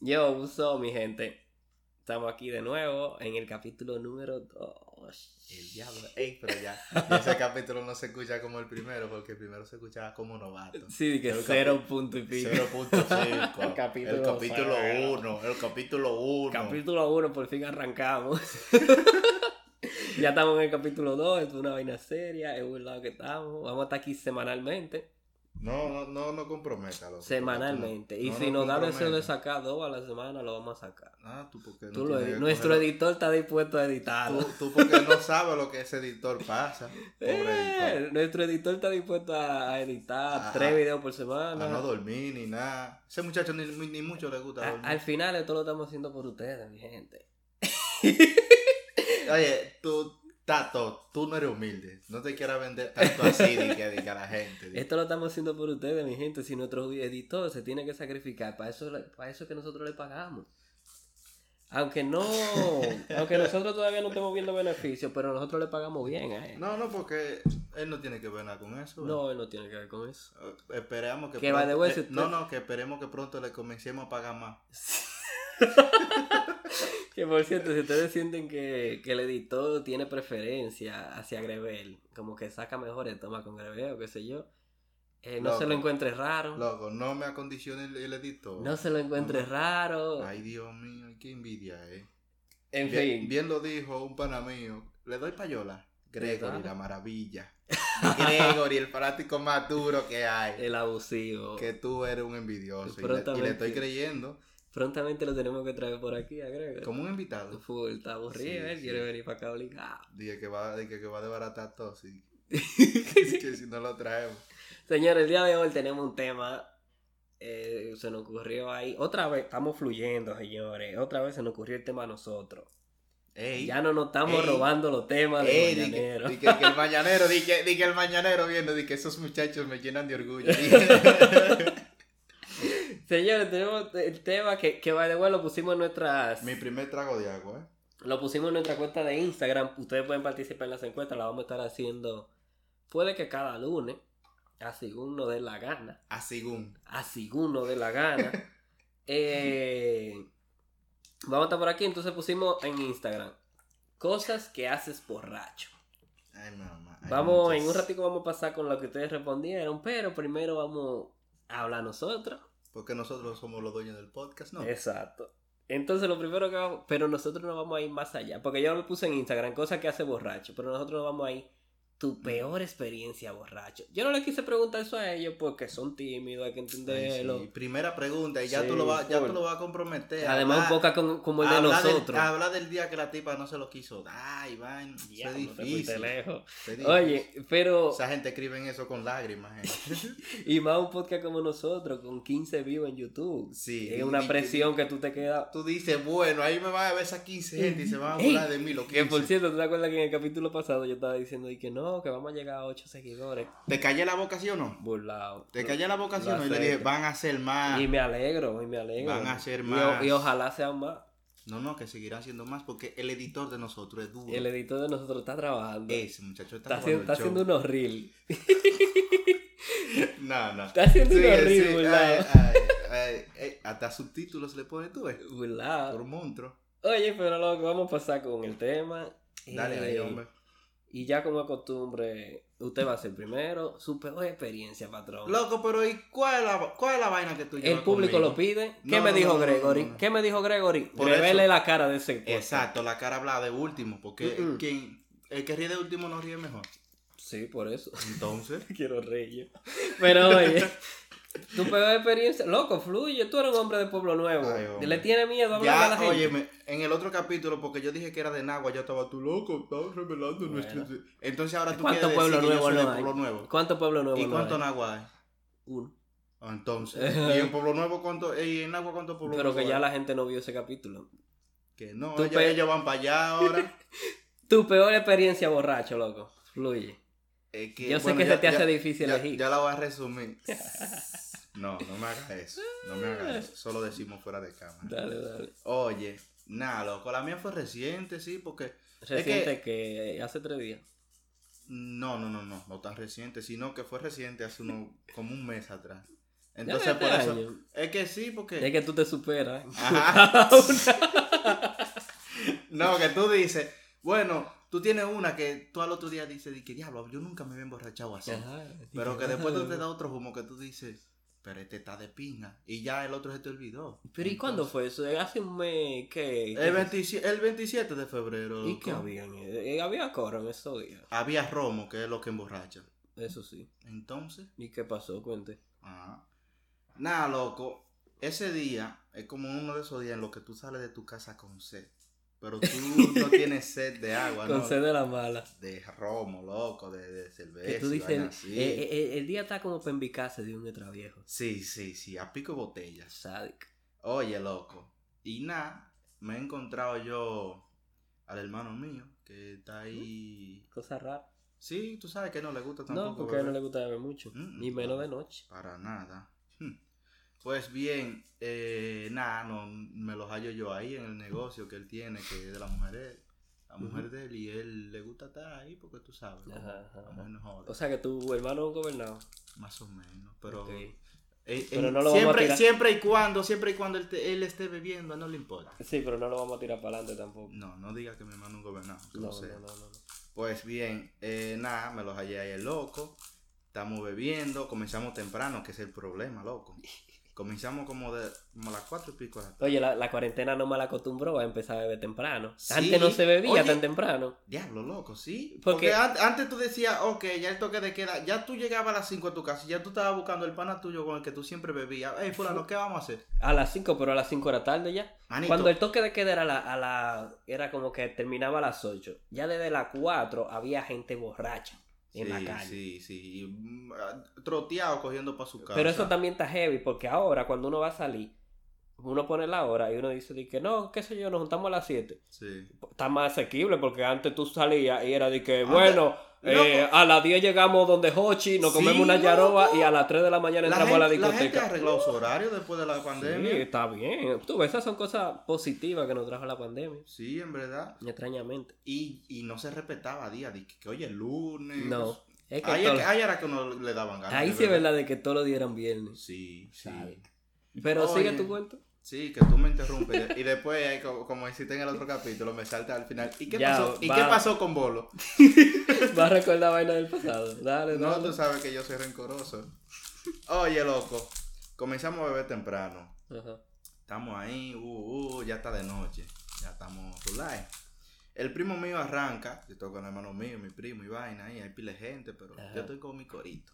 Yo, uso mi gente. Estamos aquí de nuevo en el capítulo número 2. El diablo. Ey, pero ya. Ese capítulo no se escucha como el primero, porque el primero se escuchaba como novato. Sí, que El cero punto y pico. 0.5. El capítulo El capítulo cero. 1. El capítulo 1. Capítulo 1, por fin arrancamos. ya estamos en el capítulo 2, es una vaina seria, es un lado que estamos. Vamos a estar aquí semanalmente. No, no, no, no comprométalo. Semanalmente. Y No, si no nos da deseo de sacar dos a la semana, lo vamos a sacar. Ah, tú porque no Tú lo Nuestro cogerlo. editor está dispuesto a editarlo. Tú, tú porque no sabes lo que ese editor pasa. Pobre Eh, editor. nuestro editor está dispuesto a a editar tres videos por A semana. no dormir ni nada. Ese muchacho ni, ni mucho le gusta A- dormir. al final esto lo estamos haciendo por ustedes, mi gente. Oye, tú, Tato, tú no eres humilde. No te quieras vender tanto así de que, de que a la gente. de- Esto lo estamos haciendo por ustedes, mi gente. Si nuestro editor se tiene que sacrificar, para eso, para eso es que nosotros le pagamos. Aunque no, aunque nosotros todavía no estemos viendo beneficios, pero nosotros le pagamos bien a él. No, no, porque él no tiene que ver nada con eso. No, él no tiene que ver con eso. Eh, Esperemos que, Que eh, si usted- No, no, que esperemos que pronto le comencemos a pagar más. Que por cierto, si ustedes sienten que, que el editor tiene preferencia hacia Grevel, como que saca mejores tomas con Grevel o qué sé yo, eh, no Loco. se lo encuentre raro. Loco, no me acondicione el, el editor. No se lo encuentre No. raro. Ay, Dios mío, qué envidia, eh. en Bien, fin. bien lo dijo un pana mío. Le doy payola. Gregory, la maravilla. Gregory, el fanático más duro que hay. El abusivo. Que tú eres un envidioso. Y le, y le Prontamente. estoy creyendo Prontamente lo tenemos que traer por aquí a como un invitado. Full, está aburrido, Sí, él sí. quiere venir para acá obligado. Dije que va, dije que va a desbaratar todo. sí. que si no lo traemos. Señores, el día de hoy tenemos un tema. eh, se nos ocurrió ahí. Otra vez, estamos fluyendo, señores. Otra vez se nos ocurrió el tema a nosotros. Ey, Ya no nos estamos Ey. robando los temas de ey, que, mañanero. di que- que el mañanero, di que, di que el mañanero viendo, di que esos muchachos me llenan de orgullo. Señores, tenemos el tema que, que the way, lo pusimos en nuestras. Mi primer trago de agua, ¿eh? Lo pusimos en nuestra cuenta de Instagram. Ustedes pueden participar en las encuestas. Las vamos a estar haciendo. Puede que cada lunes. Así uno dé la gana. Así un. Así uno dé la gana. Eh, vamos a estar por aquí. Entonces pusimos en Instagram. Cosas que haces borracho. Ay, mamá. ay, Vamos, muchas. en un ratico vamos a pasar con lo que ustedes respondieron. Pero primero vamos a hablar nosotros. Porque nosotros somos los dueños del podcast, ¿no? Exacto. Entonces lo primero que vamos, pero nosotros no vamos a ir más allá, porque yo lo puse en Instagram, cosas que hace borracho, pero nosotros no vamos a ir tu peor experiencia borracho. Yo no le quise preguntar eso a ellos porque son tímidos, hay que entenderlo. sí. Primera pregunta, y ya Sí, tú lo vas, ya tú lo vas a comprometer. Además un poco como, como el de del- nosotros. hablar del día que la tipa no se lo quiso dar, Iván. Ya, es difícil. lejos. difícil. Oye, pero Esa gente escribe eso con lágrimas, gente. y más un podcast como nosotros con 15 views en YouTube. Sí. Es una y- presión que tú te quedas Tú dices, bueno, ahí me van a ver esas 15 gente y se van a burlar de mí, lo que por 15. cierto, ¿tú te acuerdas que en el capítulo pasado yo estaba diciendo y que no, que vamos a llegar a 8 seguidores? ¿Te callé la boca, sí o no? Burlado. ¿Te callé la boca, sí o no? Y le dije, van a ser más. Y me alegro, y me alegro. Van a ser más. Y, ojalá sean más. No, no, que seguirán siendo más porque el editor de nosotros es duro. El editor de nosotros está trabajando. Ese muchacho está, está haciendo, está haciendo unos reels. No, no. Está haciendo Sí, unos sí, reels, ay, burlado. ay, ay, ay, hasta subtítulos le pones tú, eh. Burlado. Por monstruo. Oye, pero lo que vamos a pasar con el tema. Dale eh, ahí, hombre. Y ya como es costumbre, usted va a ser primero. Su peor experiencia, patrón. Loco, pero ¿y cuál es la, cuál es la vaina que tú el llevas público conmigo? lo pide. ¿Qué No, me no, dijo no, Gregory? ¿Qué me dijo Gregory? Por Revele eso- la cara de ese podcast. Exacto, la cara habla de último, porque quien, el que ríe de último no ríe mejor. Sí, por eso. Entonces, Quiero reír. Pero oye, tu peor experiencia, loco, fluye. Tú eres un hombre de Pueblo Nuevo. Ay. Le tiene miedo a hablar a la gente. óyeme, en el otro capítulo, porque yo dije que era de Nagua, ya estaba tú loco, estaba revelando Bueno. nuestro... Entonces ahora tú ¿Cuánto quieres pueblo decir que yo nuevo soy no? Pueblo Nuevo. ¿Cuánto Pueblo Nuevo? ¿Y no cuánto hay? Nagua hay? Uno. Ah, Entonces, ¿y en Pueblo Nuevo cuánto? ¿Y en Nagua cuánto Pueblo Pero Nuevo que ya hay? la gente no vio ese capítulo. Que no, Tú ellos, pe- ellos van para allá ahora. Tu peor experiencia borracho, loco. Fluye. Es que, Yo sé bueno, que ya- se te hace ya- difícil ya, elegir. ya la voy a resumir. No, no me hagas eso. No me hagas eso. Solo decimos fuera de cámara. Dale, dale. Oye, nada, loco. La mía fue reciente, sí, porque. Reciente que... hace tres días. No, no, no, no. No tan reciente, sino que fue reciente hace uno, como un mes atrás. Entonces, por eso. año. Es que sí, porque. Es que tú te superas. Ajá. no, que tú dices, bueno, tú tienes una que tú al otro día dices, di que diablo, yo nunca me había emborrachado así. Ajá, Pero que después tú te da otro humo que tú dices, pero este está de pinga. Y ya el otro se te olvidó. Pero ¿y cuándo fue eso? Hace un mes que... El 27, el 27 de febrero. ¿Y qué loco, habían? Eh, Había coro en esos días. Había romo, que es lo que emborracha. Eso sí. Entonces, ¿Y qué pasó? Cuente. ajá. Nada, loco. Ese día es como uno de esos días en los que tú sales de tu casa con sed. Pero tú no tienes sed de agua, Con ¿no? sed de la mala. de romo, loco, de, de cerveza. Que tú dices, vaina eh, eh, eh, el día está como para envicarse de un extra viejo. Sí, sí, sí, a pico botellas. Sádico. Oye, loco. Y nada, me he encontrado yo al hermano mío que está ahí. Cosa rara. Sí, tú sabes que no le gusta tampoco. No, porque él no le beber. gusta beber mucho. Mm, Ni menos no. de noche. Para nada. Pues bien, eh, nada, no, me los hallo yo ahí en el negocio que él tiene, que es de la mujer de él. La mujer de él y él le gusta estar ahí porque tú sabes. Ajá, ajá, la ajá. mujer no joda. O sea que tu hermano es un gobernado. Más o menos, pero... Eh, Pero no lo vamos a siempre, tirar. siempre y cuando, siempre y cuando él, te- él esté bebiendo, no le importa. Sí, pero no lo vamos a tirar para adelante tampoco. No, no diga que mi hermano es un No, sea. no, no, no. no. Pues bien, eh, nada, me los hallé ahí el loco. Estamos bebiendo, comenzamos temprano, que es el problema, loco. Comenzamos como de como a las cuatro y pico la. Oye, la, la cuarentena no me la acostumbró a empezar a beber temprano. Sí. Antes no se bebía Oye. tan temprano. Diablo, loco, sí. Porque- Porque, an- antes tú decías, ok, ya el toque de queda, ya tú llegabas a las 5 a tu casa, ya tú estabas buscando el pana tuyo con el que tú siempre bebías. Ey, fulano, ¿qué vamos a hacer? A las 5, pero a las 5 de la tarde ya. Manito, Cuando el toque de queda era, la, a la- era como que terminaba a las 8. Ya desde las 4 había gente borracha en la sí, calle. Sí, sí, y, mm, ah, troteado cogiendo para su casa. Pero eso también está heavy porque ahora cuando uno va a salir, uno pone la hora y uno dice de que no, qué sé yo, nos juntamos a las 7. Sí. Está más asequible porque antes tú salías y era de que, Antes- bueno, eh, a las 10 llegamos donde Hochi, nos Sí, comemos una yaroba loco. y a las 3 de la mañana La entramos gente, a la la gente discoteca. arregló su horario después de la Sí, pandemia. está bien. Tú esas son cosas positivas que nos trajo la pandemia. Sí, en verdad. Extrañamente. Y, y no se respetaba día, de que, que oye, el lunes. No. Es que Ahí, todo- es ahí era que uno le daban ganas. ahí sí es verdad de que todos los días eran viernes. Sí, sí. Pero Oye. sigue tu cuento. Sí, que tú me interrumpes. y después, ahí, como, como hiciste en el otro capítulo, me salta al final. ¿Y qué, Ya, pasó? ¿Y qué pasó con Bolo? Vas a recordar vaina del pasado. Dale, No, dale. tú sabes que yo soy rencoroso. Oye, loco. Comenzamos a beber temprano. Ajá. Estamos ahí, uh, uh, ya está de noche. Ya estamos live. El primo mío arranca, yo estoy con el hermano mío, mi primo y vaina ahí, hay pile gente, pero Ajá. yo estoy con mi corito.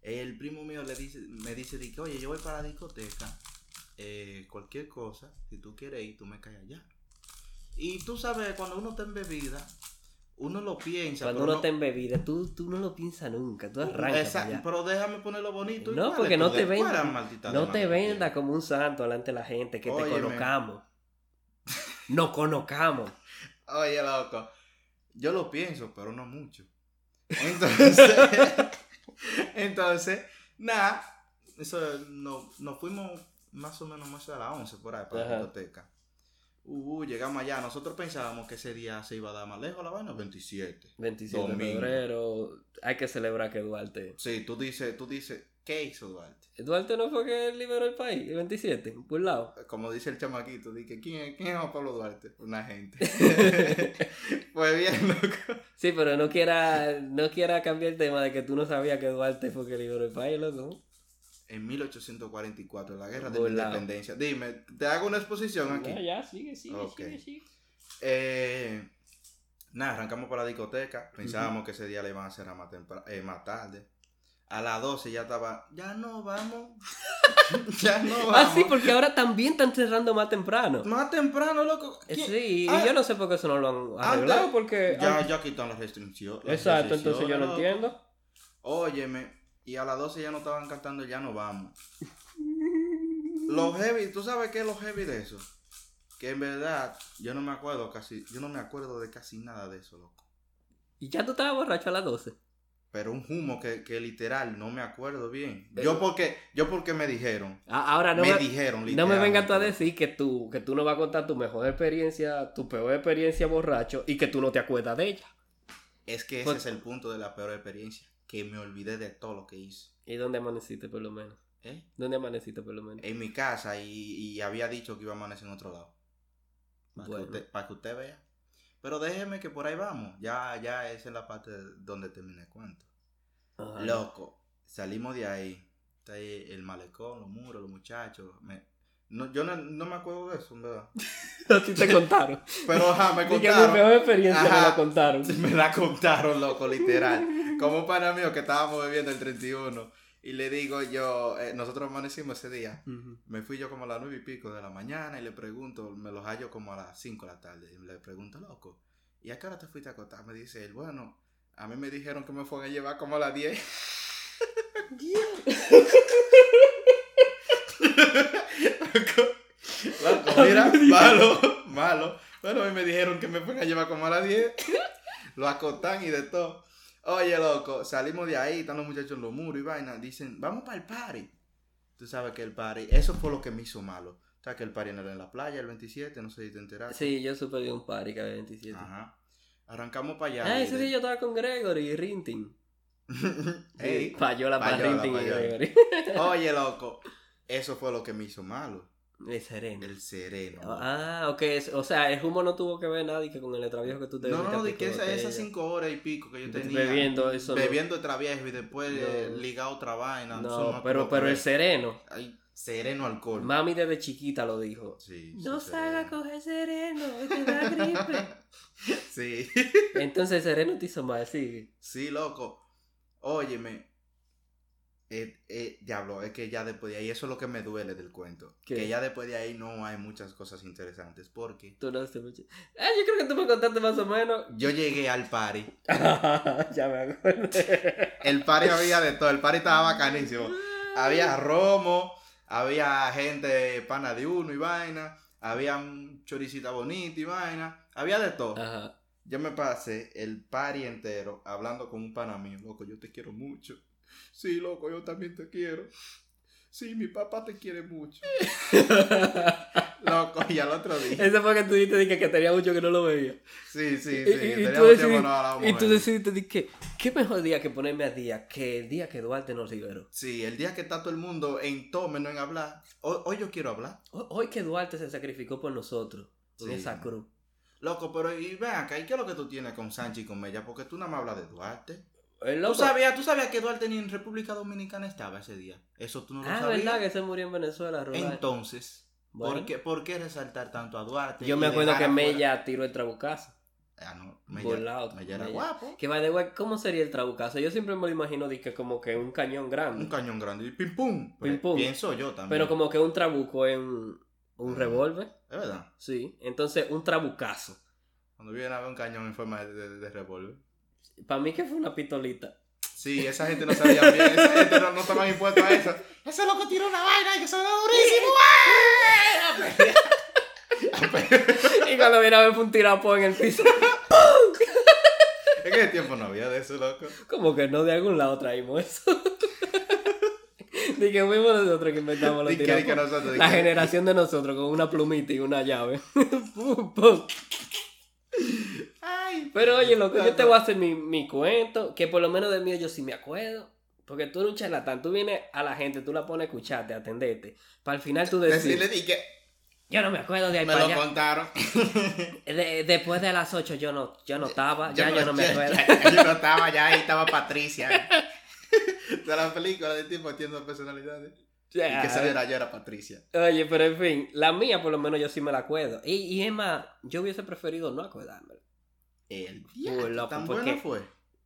El primo mío le dice, me dice, di que, oye, yo voy para la discoteca, eh, cualquier cosa, si tú quieres ir, tú me caes allá. Y tú sabes, cuando uno está en bebida, uno lo piensa. Cuando uno no- está en bebida, tú, tú no lo piensas nunca. Tú arrancas. Exacto, pero déjame ponerlo bonito. ¿y No, cuál porque no tu te maldita No te tienes? como un santo delante de la gente que te colocamos. Nos conozcamos. Oye, loco, yo lo pienso, pero no mucho. Entonces, entonces, nada, eso no, nos fuimos más o menos más a las 11 por ahí para Ajá. la biblioteca. Uh, llegamos allá, nosotros pensábamos que ese día se iba a dar más lejos la vaina, 27. 27 de Domingo. febrero. Hay que celebrar que Duarte. Sí, tú dices, tú dices, ¿qué hizo Duarte? Duarte no fue que liberó el país, el 27, por un lado. Como dice el chamaquito, dije, ¿quién es, quién es Juan Pablo Duarte? Una gente. pues bien, loco. Sí, pero no quiera, no quiera cambiar el tema de que tú no sabías que Duarte fue que liberó el país, loco. En 1844, la guerra de la independencia. Dime, te hago una exposición aquí. Ya, ya, sigue, sigue, sigue, sigue. Eh, nada, arrancamos por la discoteca. Pensábamos que ese día le iban a hacer a más, eh, más tarde. A las 12 ya estaba, ya no vamos. ya no vamos. Ah, sí, porque ahora también están cerrando más temprano. Más temprano, loco. Eh, ¿Quién? Sí, Ah, y yo no sé por qué eso no lo han arreglado, antes- porque... Ya, ya quitan las restricciones. las Exacto, entonces yo no loco. entiendo. Óyeme, y a las 12 ya no estaban cantando, ya no vamos. Los heavy, ¿tú sabes qué es lo heavy de eso? Que en verdad, yo no me acuerdo casi, yo no me acuerdo de casi nada de eso, loco. Y ya tú estabas borracho a las 12. Pero un humo que, que literal no me acuerdo bien. Pero- Yo porque, yo porque me dijeron. Ah, Ahora no me, me, dijeron no me vengas tú a decir que tú, que tú no vas a contar tu mejor experiencia, tu peor experiencia borracho y que tú no te acuerdas de ella. Es que ese Pues- es el punto de la peor experiencia. Que me olvidé de todo lo que hice. ¿Y dónde amaneciste por lo menos? ¿Eh? ¿Dónde amaneciste por lo menos? En mi casa y, y había dicho que iba a amanecer en otro lado. Para, Bueno. que, usted, para que usted vea. Pero déjeme que por ahí vamos. Ya, ya esa es la parte donde termina el cuento. Ajá. Loco, salimos de ahí. Está ahí el malecón, los muros, los muchachos. Me- no, yo no, no me acuerdo de eso, en verdad. A ti te contaron. Pero ajá, me Dije, mi contaron. peor experiencia me la contaron. Me la contaron, loco, literal. Como un pana mío que estábamos bebiendo el 31. Y le digo yo, eh, nosotros amanecimos ese día. Me fui yo como a las nueve y pico de la mañana y le pregunto, me los hallo como a las 5 de la tarde. Y le pregunto, loco, ¿y a qué hora te fuiste a acostar? Me dice él, bueno, a mí me dijeron que me fueron a llevar como a las 10. Loco, mira, malo, malo. Bueno, a mí me dijeron que me fueron a llevar como a las 10. Lo acostan y de todo. Oye, loco, salimos de ahí, están los muchachos en los muros y vaina. Dicen, vamos para el party. Tú sabes que el party, eso fue lo que me hizo malo. O sea, que el party no era en la playa el 27, no sé si te enteraste. Sí, yo supe de un party que había 27. Ajá. Arrancamos para allá. Ah, ese día yo estaba con Gregory y Rintin. Ey, Payola para Payola, Rintin y payola. Gregory. Oye, loco, eso fue lo que me hizo malo. El sereno. El sereno. Ah, ok. O sea, el humo no tuvo que ver nada y que con el traviejo que tú te No, no, de que esa- esas cinco horas y pico que yo tenía. bebiendo eso no- Bebiendo y después eh, No. ligar otra vaina. No, pero, pero el sereno. Ay, sereno alcohol. Mami desde chiquita lo dijo. Sí, No sí, salga a coger sereno, te da gripe. Sí, Entonces el sereno te hizo mal, sí. sí, loco. Óyeme. Eh, eh, diablo, es que ya después de ahí, eso es lo que me duele del cuento. ¿Qué? Que ya después de ahí no hay muchas cosas interesantes. Porque Tú no sé mucho. Ah, yo creo que tú me contaste más o menos. yo llegué al party. ya me acuerdo. El party había de todo. El party estaba bacanísimo. Había romo, había gente pana de uno y vaina, había un choricita bonita y vaina, había de todo. Ajá. Yo me pasé el party entero hablando con un pana mío, loco, yo te quiero mucho. Sí, loco, yo también te quiero. Sí, mi papá te quiere mucho. Loco, y al otro día. Ese fue que tú dijiste dije, que tenía mucho que no lo veía. Sí, sí, sí. y- y tú decidiste- no Y tú decidiste que, ¿qué mejor día que ponerme a día que el día que Duarte nos liberó? Sí, el día que está todo el mundo en todo menos en hablar. Hoy, hoy yo quiero hablar. Hoy, hoy que Duarte se sacrificó por nosotros en Sí. esa cruz. Loco, pero y ven acá, ¿y qué es lo que tú tienes con Sánchez y con Mella? Porque tú nada más hablas de Duarte. El ¿Tú sabías, ¿Tú sabías que Duarte ni en República Dominicana estaba ese día? Eso tú no lo Ah, sabías. verdad que se murió en Venezuela, Rolando? Entonces, Bueno. ¿por, qué, por qué resaltar tanto a Duarte? Yo me acuerdo que Mella tiró el trabucazo. Ah, no, Por lado, Mella, Mella era Mella. guapo. Que the way, ¿cómo sería el trabucazo? Yo siempre me lo imagino que como que un cañón grande. Un cañón grande y pim pum. Pues, Pim, pum. Pienso yo también. pero como que un trabuco en un Mm. revólver. Es verdad. Sí. Entonces, un trabucazo. Cuando viene a ver un cañón en forma de, de- de revólver. Para mí que fue una pistolita. Sí, esa gente no sabía bien. Esa gente no, no estaban impuestos a eso. Ese loco tiró una vaina y que suena durísimo. y cuando viene a ver fue un tirapo en el piso. En ese tiempo no había de eso, loco. Como que no de algún lado traímos eso. Dije fuimos nosotros que inventamos los tirapos. La generación de nosotros con una plumita y una llave. Ay, Pero oye, loco, yo loco. te voy a hacer mi, mi cuento, que por lo menos del mío yo sí me acuerdo. Porque tú eres un charlatán, tú vienes a la gente, tú la pones a escucharte, a atenderte. Para al final tú Decirle decir, di que yo no me acuerdo de ahí me para lo allá. contaron. De- después de las 8 yo no, yo no estaba, ya yo no me ya- acuerdo. ya- yo no estaba ya, ahí estaba Patricia. De la película de tipo entiendo personalidades. Y que esa era yo era Patricia. Oye, pero en fin, la mía por lo menos yo sí me la acuerdo. Y, y es más, yo hubiese preferido no acordarme. El Uy, diablo, loco, tan ¿por bueno qué? fue.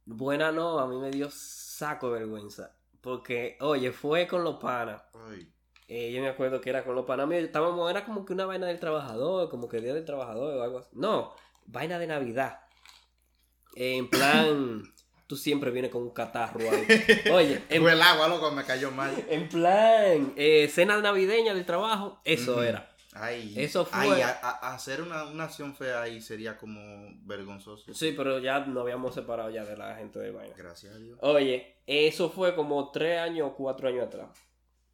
Buena no, a mí me dio saco de vergüenza. Porque, oye, fue con los panas. Eh, yo me acuerdo que era con los panas. Estábamos, era como que una vaina del trabajador, como que día del trabajador o algo así. No, vaina de Navidad. Eh, en plan, tú siempre vienes con un catarro ahí. Oye, en, el agua, loco, me cayó mal. en plan, eh, cena navideña del trabajo, eso era. Ay, Eso fue- ay, a- a- hacer una, una acción fea ahí sería como vergonzoso. Sí, pero ya nos habíamos separado ya de la gente de vaina. Gracias a Dios. Oye, eso fue como tres años o cuatro años atrás.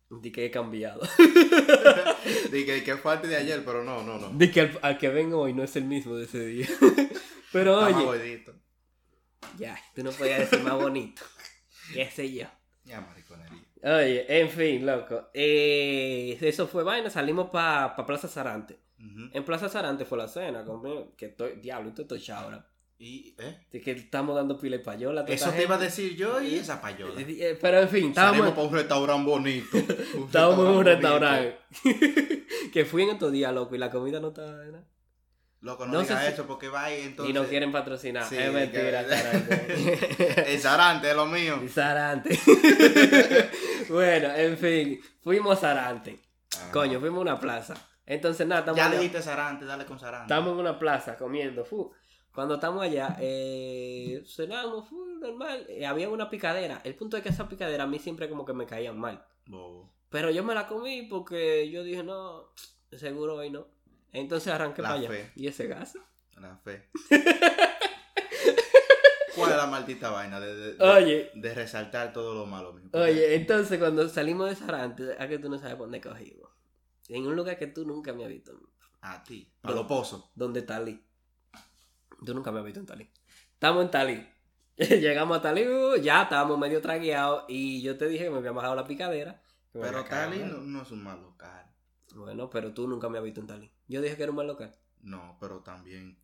De que he cambiado. Dije que fue antes de ayer, pero no, no, no. De que al, al que vengo hoy no es el mismo de ese día. Pero oye. Ya, tú no podías decir más bonito. ¿Qué sé yo? Ya, mariconería. Oye, en fin, loco. Eh, eso fue vaina, salimos para pa Plaza Sarante. En Plaza Sarante fue la cena, conmigo, que estoy, diablo, esto estoy ahora. Y, ¿eh? Que estamos dando pila de payola. Eso te iba a decir yo y esa payola. Eh, Pero en fin, Salimos estábamos, para un restaurante bonito. Un estábamos en un restaurante. que fui en estos días, loco, y la comida no estaba. Loco, no, No digas sé si- eso porque va ahí entonces. y no quieren patrocinar. Sí, es mentira, que- Sarante. El Sarante es lo mío. Sarante. bueno, en fin, fuimos a Sarante. Ajá. Coño, fuimos a una plaza. Entonces, nada, estamos Ya allá- dijiste Sarante, dale con Sarante. Estamos en una plaza comiendo. fu. Cuando estamos allá, eh, cenamos, fu, normal. eh, había una picadera. El punto es que esa picadera a mí siempre como que me caían mal. Bobo. Pero yo me la comí porque yo dije, no, seguro hoy no. Entonces arranqué La para allá. fe. ¿Y ese gas? La fe. ¿Cuál es la maldita vaina de, de, de- Oye, de resaltar todo lo malo mío? oye, entonces cuando salimos de Sarante, a que tú no sabes por dónde cogimos. En un lugar que tú nunca me has visto. A ti. A los pozos. donde Talí. Tú nunca me has visto en Talí. Estamos en Talí. Llegamos a Talí, uh, ya estábamos medio tragueados y yo te dije que me había bajado la picadera. Pero ¿no? no, no es un mal local. Bueno, pero tú nunca me has visto en Talí. Yo dije que era un mal local. No, pero también.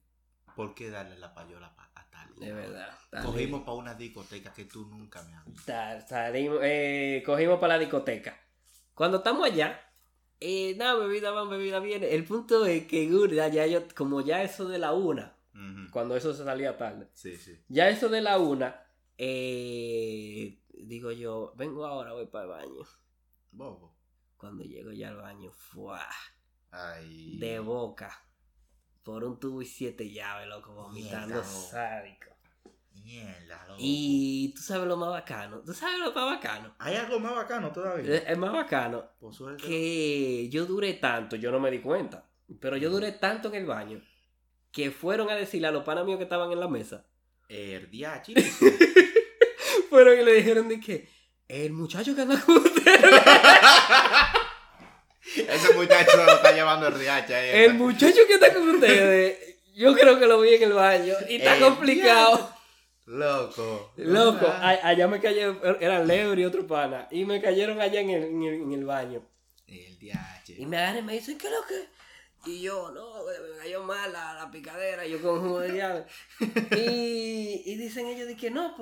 ¿Por qué darle la payola pa- a Tali? De verdad. Cogimos para una discoteca que tú nunca me has visto. Ta- salimos, eh, cogimos para la discoteca. Cuando estamos allá, eh, nada, bebida van, bebida viene. El punto es que, gurda, ya yo, como ya eso de la una, cuando eso se salía tarde. Sí, sí. Ya eso de la una, eh, digo yo, vengo ahora, voy para el baño. Bobo. Cuando llego ya al baño, ¡fua! Ay. de boca, por un tubo y siete llaves, loco, vomitando Mierda, sádico. Mierda, loco. Y tú sabes lo más bacano, tú sabes lo más bacano. ¿Hay algo más bacano todavía? Es es más bacano Por suerte. que yo duré tanto, yo no me di cuenta, pero yo duré tanto en el baño que fueron a decirle a los panas míos que estaban en la mesa, diachi. fueron y le dijeron de que el muchacho que anda con ustedes, Ese muchacho lo está llevando el riacha. ahí. el muchacho que está con ustedes, yo creo que lo vi en el baño y está El complicado. Loco. Loco, a- allá me cayeron, eran Leo y otro pana, y me cayeron allá en el, en el, en el baño. El diache. Y me agarran y me dicen, ¿qué es lo que? Y yo, no, me cayó mal la, la picadera, yo con jugo de llave. y, y dicen ellos, de que no,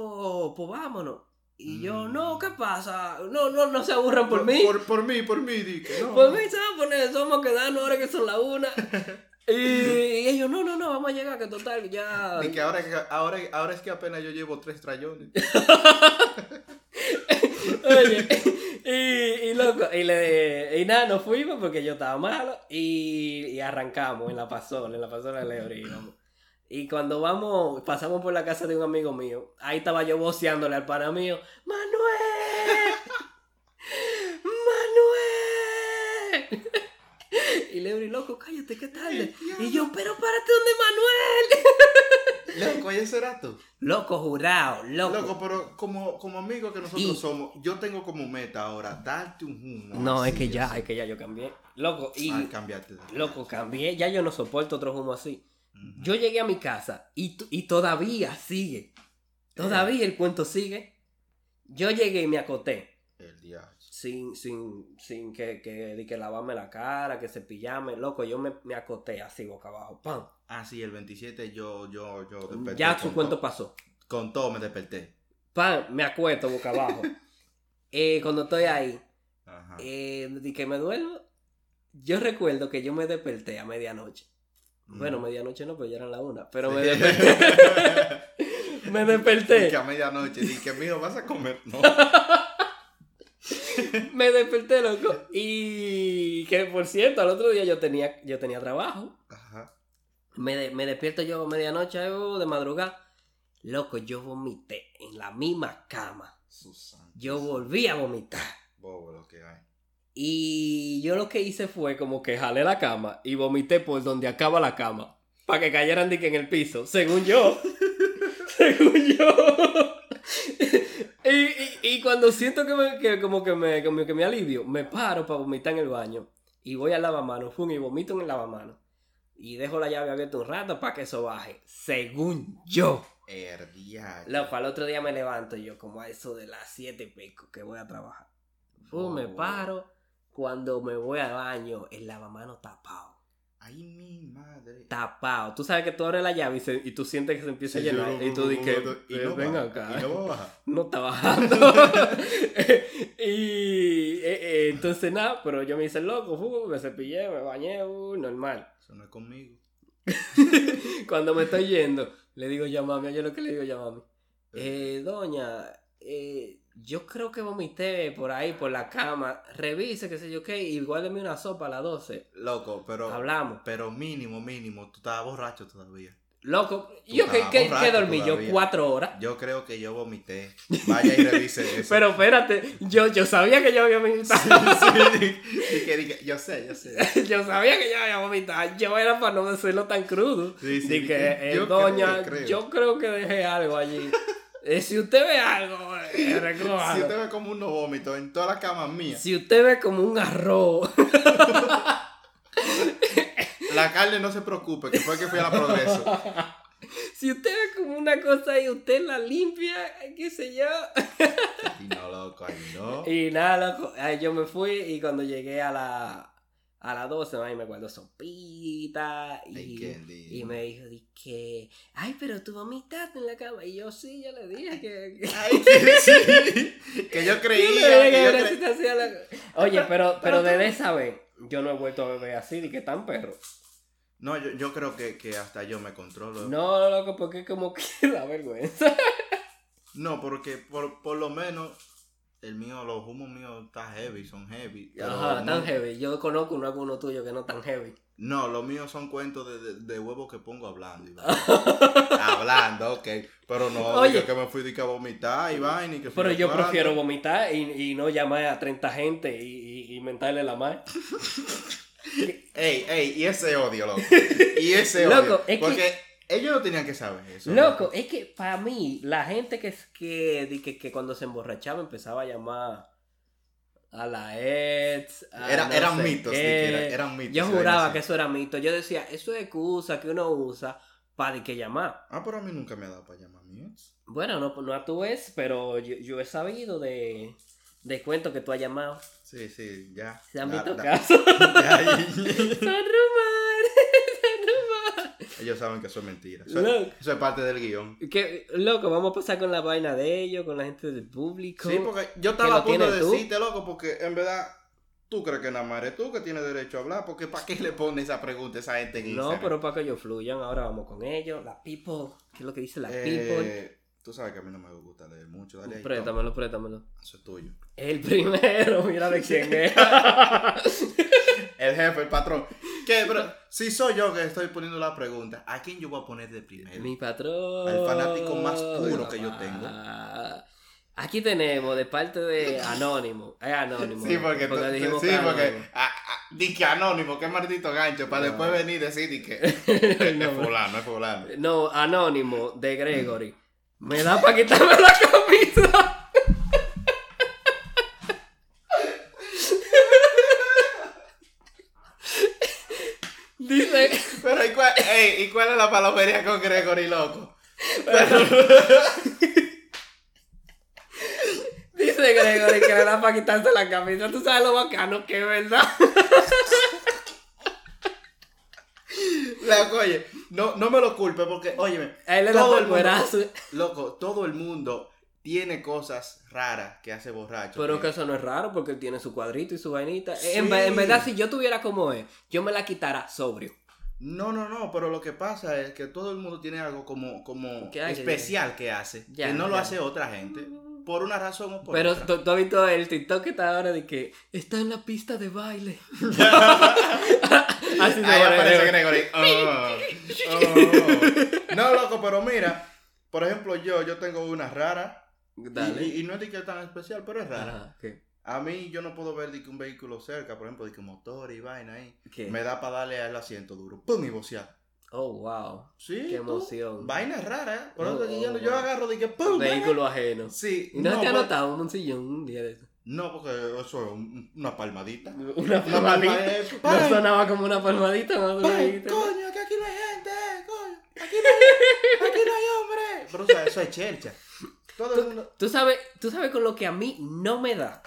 pues vámonos. Y yo, Mm. no, ¿qué pasa? No, no, no se aburran por mí. Por, por mí, por mí, di que no. Por mí se van a poner, somos quedarnos ahora que son las una. y, y ellos, no, no, no, vamos a llegar, que total, ya. Di que ahora, que- ahora, ahora es que apenas yo llevo tres trayones. Oye, y, y loco, y, le, y nada, nos fuimos porque yo estaba malo y, y arrancamos en la pasola, en la pasola de Leori. Y cuando vamos, pasamos por la casa de un amigo mío, ahí estaba yo voceándole al pana mío, ¡Manuel! ¡Manuel! Y Leori, loco, cállate, qué tarde. Y yo, pero párate donde Manuel. Loco, ¿y eso era tú? Loco, jurado, loco. Loco, pero como, como amigos que nosotros Y- somos, yo tengo como meta ahora darte un humo. No, es que ya, así. es que ya yo cambié. Loco, y... De- Loco, cambié, ya yo no soporto otro humo así. Yo llegué a mi casa y, y todavía sigue. Todavía el cuento sigue. Yo llegué y me acoté. El diache. Sin, sin, sin que, que, que lavarme la cara, que cepillarme. Loco, yo me, me acoté así boca abajo. ¡Pam! Ah, sí, el 27 yo, yo, yo desperté. Ya su cuento pasó. Con todo me desperté. ¡Pam! Me acuesto boca abajo. Eh, cuando estoy ahí, Ajá. eh, que me duermo, yo recuerdo que yo me desperté a medianoche. Bueno, Mm. medianoche no, pues ya eran la una. Pero me desperté. me Y desperté. que a medianoche, y que mijo, vas a comer. No. Me desperté, loco. Y que por cierto, al otro día yo tenía, yo tenía trabajo. Ajá. Me, de- me despierto yo a medianoche uh, de madrugada. Loco, yo vomité en la misma cama. Susana. Yo volví a vomitar. Bobo lo que hay. Y yo lo que hice fue como que jalé la cama y vomité por donde acaba la cama. Para que cayeran de que en el piso. Según yo. según yo. y, y- y cuando siento que, me, que como que me, como que me alivio, me paro para vomitar en el baño. Y voy al lavamanos, fum, y vomito en el lavamanos. Y dejo la llave abierta un rato para que eso baje. Según yo. Loco, al otro día me levanto yo como a eso de las siete y pico que voy a trabajar. Uh, me Oh. paro. Cuando me voy al baño, el lavamano tapado. Ay, mi madre. Tapado. Tú sabes que tú abres la llave y, se- y tú sientes que se empieza a llenar. Y tú dices, y "Eh, no ven baja, acá. Y no va a bajar. no está bajando. y eh, eh, entonces nada, pero yo me hice loco, me cepillé, me bañé, uh, normal. Eso no es conmigo. Cuando me estoy yendo, le digo ya mami, oye lo que le digo ya mami. Eh, doña, eh, yo creo que vomité por ahí, por la cama. Revise, qué sé yo qué, y guárdeme una sopa a las 12. Loco, pero. Hablamos. Pero mínimo, mínimo. Tú estabas borracho todavía. Loco, Tú yo que, que, dormí yo cuatro horas. Yo creo que yo vomité. Vaya y revise eso. Pero espérate, yo, yo sabía que yo había vomitado. sí, sí. Que yo sé, yo sé. yo sabía que yo había vomitado. Yo era para no decirlo tan crudo. Sí, sí, que eh, yo doña, creo, creo. yo creo que dejé algo allí. Eh, si usted ve algo, eh, Si usted ve como unos vómitos en todas las camas mías, Si usted ve como un arroz. la carne no se preocupe, que fue que fui a la progreso. si usted ve como una cosa y usted la limpia, qué sé yo. Y no, loco, ay, no. Y nada, loco, yo me fui y cuando llegué a la a las 12, ahí me guardo sopita y, Ay, y me dijo, di que, ay, pero tú vomitaste en la cama. Y yo sí, yo le dije que... que- Ay, sí, sí. Que yo creía. que yo cre- te la- Oye, pero, pero pero tú- desde esa vez, yo no he vuelto a beber así, de que tan perro. No, yo, yo creo que, que hasta yo me controlo. No, loco, porque como que da vergüenza. No, porque por, por lo menos el mío, los humos míos están heavy, son heavy. Ajá, no, tan heavy. Yo conozco uno, alguno tuyo que no tan heavy. No, los míos son cuentos de, de, de huevos que pongo hablando. Hablando, ok. Pero no, Oye. digo que me fui de que a vomitar y vaina y que Pero yo cuarto. prefiero vomitar y, y no llamar a 30 gente y, y, y mentarle la madre. Ey, ey, y ese odio, loco. Y ese Loco, odio. es que- porque ellos no tenían que saber eso. Loco, es que para mí, la gente que, que, que, que cuando se emborrachaba empezaba a llamar a la ex. a Era- no eran mitos, era- eran mitos, Yo juraba que eso era mito. Yo decía, eso es excusa que uno usa para que llamar. Ah, pero a mí nunca me ha dado para llamar a mi ex. Bueno, no, no a tu ex, pero yo, yo he sabido de, de cuentos que tú has llamado. Sí, sí, ya. Se han visto da- casos. ya, son rumores. Ellos saben que eso es mentira. Eso, es parte del guion. Que, loco, vamos a pasar con la vaina de ellos, con la gente del público. Sí, porque yo estaba a punto de tú. decirte, loco, porque en verdad tú crees que nada más eres tú que tienes derecho a hablar, porque ¿para qué le pones esa pregunta a esa gente en No, pero para que ellos fluyan, ahora vamos con ellos. La people, ¿qué es lo que dice la people? Eh, tú sabes que a mí no me gusta leer mucho, dale ahí. Préstamelo, préstamelo. Eso es tuyo. El primero, mira de quién es. El jefe, el patrón. ¿Qué? Pero si soy yo que estoy poniendo la pregunta, ¿a quién yo voy a poner de primero? Mi patrón. Al fanático más puro que yo tengo. Ah, Aquí tenemos de parte de Anónimo. Es Anónimo. Sí, porque, tú- dijimos sí, que porque Anónimo. di que anónimo, qué maldito gancho, para No. después venir y decir di que No, es fulano, es fulano. No, Anónimo de Gregory. Me da para quitarme la camisa. Dice, Pero ¿y cuál, ey, ¿y cuál es la palomería con Gregory, loco? dice Gregory que le da para quitarse la camisa. Tú sabes lo bacano que es, ¿verdad? Loco, oye, no, no me lo culpe porque, óyeme, A él le da Todo el mundo- loco, todo el mundo tiene cosas raras que hace borracho. Pero que eso no es raro porque él tiene su cuadrito y su vainita. Sí. En, en verdad, si yo tuviera como es, yo me la quitara sobrio. No, no, no, pero lo que pasa es que todo el mundo tiene algo como, como especial que hace, Ya, que no lo hace otra gente, por una razón o por Pero otra. tú, tú has visto el TikTok que está ahora de que está en la pista de baile. Así se Ahí pone aparece Gregory. Gregory. Oh, oh. No, loco, pero mira, por ejemplo, yo, yo tengo una rara. y- Dale. Y, y no es de que es tan especial, pero es rara. A mí yo no puedo ver de que un vehículo cerca, por ejemplo, de que un motor y vaina ahí. ¿Qué? Me da para darle al asiento duro. ¡Pum! y bocear. Oh, wow. Sí. Qué tú. emoción. Vaina rara, ¿eh? Por eso Oh, oh, yo wow. agarro de que ¡pum! Vehículo ajeno. Sí. ¿Y no, te pues- has notado un sillón un día de eso? No, porque eso es un- una palmadita. Una Una palmadita. No sonaba como una palmadita, ¿no? Tú ¿no? ¡Coño, que aquí no hay gente! ¡Coño! ¡Aquí no hay, aquí no hay hombre! Pero o sea, eso es chercha. Todo el mundo. ¿Tú sabes, tú sabes con lo que a mí no me da.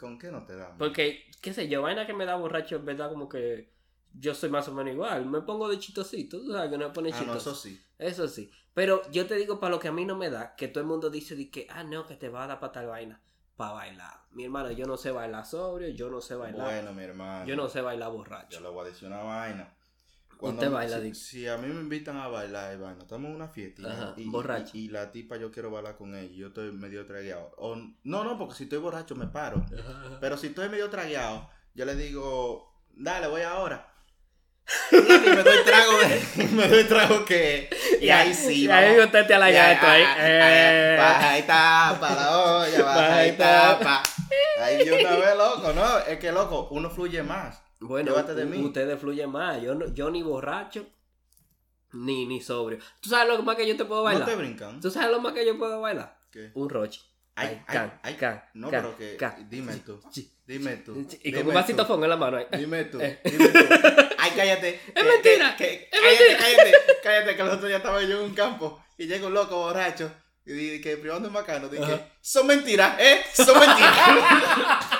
¿Con qué no te da? Porque, qué sé yo, vaina que me da borracho, es verdad, como que yo soy más o menos igual. Me pongo de chistosito, tú sabes que no me pone Ah, no, eso sí. Eso sí. Pero yo te digo para lo que a mí no me da, que todo el mundo dice de que, ah, no, que te va a dar para tal vaina. Para bailar. Mi hermano, yo no sé bailar sobrio, yo no sé bailar. Bueno, mi hermano. yo no sé bailar Yo borracho. le voy a decir una vaina. Usted baila, si, a mí me invitan a bailar, vaina, estamos en una fiesta y- y, borracho. y, y la tipa yo quiero bailar con ella yo estoy medio tragueado. O, no, no, porque si estoy borracho me paro. Pero si estoy medio tragueado, yo le digo, dale, voy ahora. Y me doy trago de, me doy trago que y ahí sí Y ahí usted te la Ya, gato ahí. ah, ah, Eh. Baja y tapa la olla, baja y tapa. Ahí yo una vez loco, ¿no? Es que loco, uno fluye más. Bueno, de mí. ustedes fluyen más. Yo, no, yo ni borracho, ni, ni sobrio. ¿Tú sabes lo más que yo te puedo No bailar? te brincan. ¿Tú sabes lo más que yo puedo bailar? ¿Qué? Un roche. Ay, Ay, ay, can, ay. can, No, can, pero que. can. Dime tú. Dime tú. Y con un vasito en la mano ahí. Dime tú. Eh. Dime tú. Ay, cállate. Es mentira, que- es cállate, mentira. cállate. Cállate, que el otro día estaba yo en un campo y llega un loco borracho. Y dije que privando es bacano. Dije, Ajá. son mentiras, ¿eh? Son mentiras.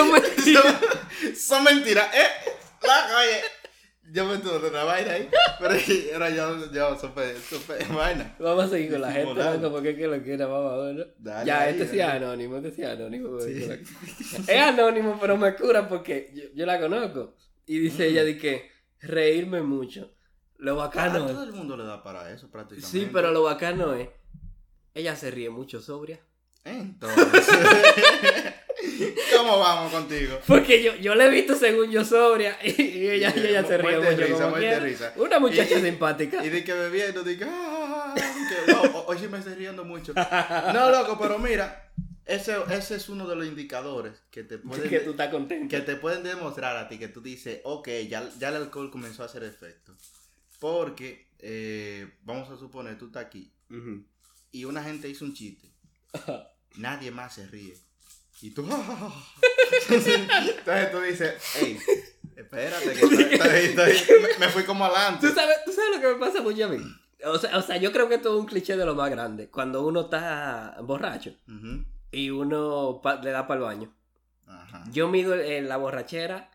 Son mentiras. son, son mentiras, ¿eh? La oye. Yo me tuve una vaina ahí. Pero era yo, yo, supe, supe vaina. Vamos a seguir con la gente, loco, porque es que lo quiera, vamos ver. Dale Ya, ahí, este sí es anónimo, este sí es anónimo. Sí. Es anónimo, pero me cura porque yo, yo la conozco. Y dice ella de que reírme mucho. Lo bacano todo es. el mundo le da para eso prácticamente. Sí, pero lo bacano es. Ella se ríe mucho sobria. Entonces, ¿cómo vamos contigo? Porque yo, yo la he visto según yo sobria y, y ella, y ella se ríe mucho risa, como quiera. risa. Una muchacha Y- simpática. Y de que bebiendo, de que, ah, que no, ho- hoy sí me estoy riendo mucho. No, loco, pero mira, ese, ese es uno de los indicadores que te pueden, que tú estás contento. que te pueden demostrar a ti que tú dices, ok, ya, ya el alcohol comenzó a hacer efecto. Porque, eh, vamos a suponer, tú estás aquí y una gente hizo un chiste. Nadie más se ríe. Y tú, entonces tú dices, hey, espérate, que estoy- estoy- estoy- me, me fui como adelante. ¿Tú sabes, ¿Tú sabes lo que me pasa mucho a mí? O sea, o sea, yo creo que esto es un cliché de lo más grande. Cuando uno está borracho y uno le da para el baño. Ajá. Yo mido en la borrachera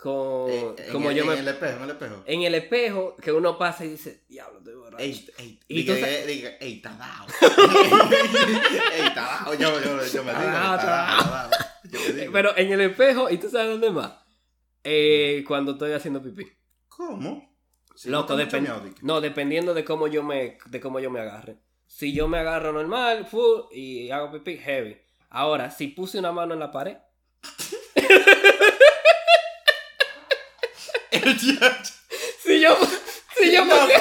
con... Eh, como el, yo en me... el espejo, en el espejo. En el espejo que uno pasa y dice, diablo, estoy borracho. Ey, ey, Y diga, tú diga, ey, está dado. ey, está dado. Yo, yo, yo me digo, Está dado. Pero en el espejo, ¿y tú sabes dónde más? Eh, cuando estoy haciendo pipí. ¿Cómo? Si Loco, no te depen- mucho miau, dique. no, dependiendo de cómo yo me de cómo yo me agarre. Si yo me agarro normal, full y hago pipí heavy. Ahora, si puse una mano en la pared, El diacho. si yo si yo No, puse,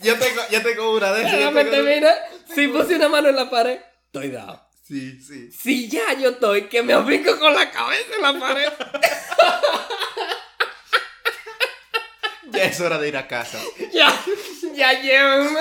Yo tengo, yo tengo una de esas. tengo- terminar. si puse una mano en la pared, estoy dado. Sí, sí. Si ya yo estoy que me afinco con la cabeza en la pared, Ya es hora de ir a casa. ya ya llévenme.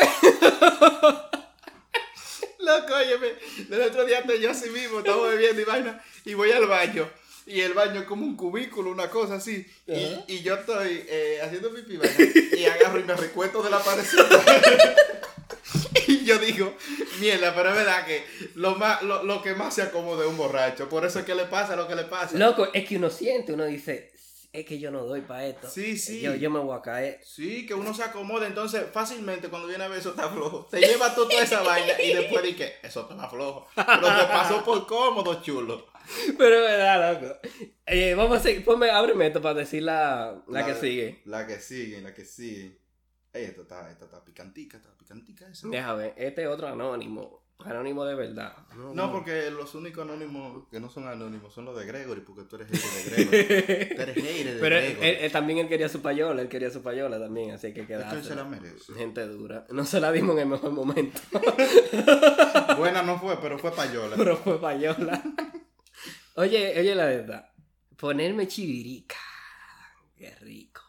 Loco, óyeme, el otro día estoy yo así mismo, estamos bebiendo y vaina, y voy al baño. Y el baño es como un cubículo, una cosa así. Y, y yo estoy eh, haciendo pipí, vaina, y agarro y me recuesto de la parecida. y yo digo, mierda, pero es verdad que lo, más, lo, lo que más se acomoda es un borracho. Por eso es que le pasa lo que le pasa. Loco, es que uno siente, uno dice, es que yo no doy para esto. Sí, sí. Yo, yo me voy a caer. Sí, que uno se acomoda, entonces fácilmente cuando viene a ver eso está flojo. Te lleva tú toda esa vaina y después di que eso está flojo. Pero te pasó por cómodo, chulo. Pero es verdad, loco. Eh, vamos a seguir. Ponme, ábreme esto para decir la, la, que sigue. La que sigue, la que sigue. Ey, esta está, esta está picantica, está picantica esa. Déjame, este es otro anónimo. Anónimo de verdad. No, porque los únicos anónimos que no son anónimos son los de Gregory, porque tú eres hater de Gregory. tú eres hater de Pero Gregory. él- él también él quería su payola, él quería su payola también, así que es que él se la merece. Gente dura. No se la dimos en el mejor momento, Buena no fue, pero fue payola. pero fue payola. Oye, oye la verdad. Ponerme chivirica. Qué rico.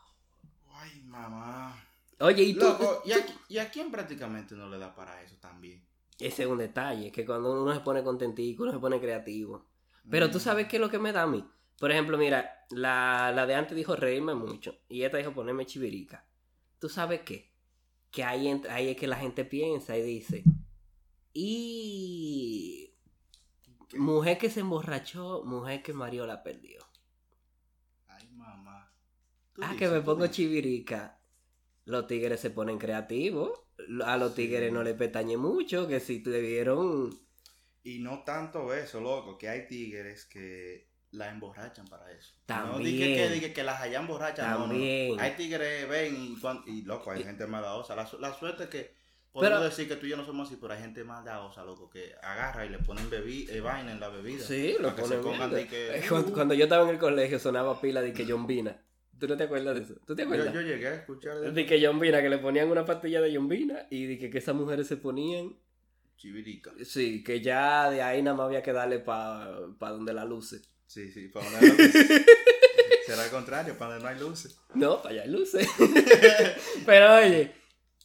Ay, mamá. Oye, y tú. Loco, ¿y a, y a quién prácticamente no le da para eso también? Ese es un detalle, que cuando uno se pone contentico, uno se pone creativo. Pero tú sabes qué es lo que me da a mí. Por ejemplo, mira, la, la de antes dijo reírme mucho y esta dijo ponerme chivirica. ¿Tú sabes qué? Que ahí, ahí es que la gente piensa y dice, y Mujer que se emborrachó, mujer que Mario la perdió. Ay, mamá. Ah, dices, que me pongo dices. chivirica. Los tigres se ponen creativos. A los Sí. tigres no les petañe mucho, que si te vieron... Y no tanto eso, loco, que hay tigres que la emborrachan para eso. No También. dije que, dije que las hayan borrachas, no, no, no. También. Hay tigres, ven, y, loco, hay gente más daosa. La, la suerte es que Pero- podemos decir que tú y yo no somos así, pero hay gente más daosa, loco, que agarra y le ponen bebi eh, vaina en la bebida. Sí, lo para que se ponen pongan bien. de que, Cuando, uh, cuando yo estaba en el colegio sonaba pila de que John Vina. ¿Tú no te acuerdas de eso? ¿Tú te yo, acuerdas? yo llegué a escuchar de De que John Vina, que le ponían una pastilla de John Vina y de que, que esas mujeres se ponían. Chivirica. Sí, que ya de ahí nada más había que darle para donde la luce. Sí, sí, para donde no hay luces. Será al contrario, para donde no hay luces. No, para allá hay luces. pero oye,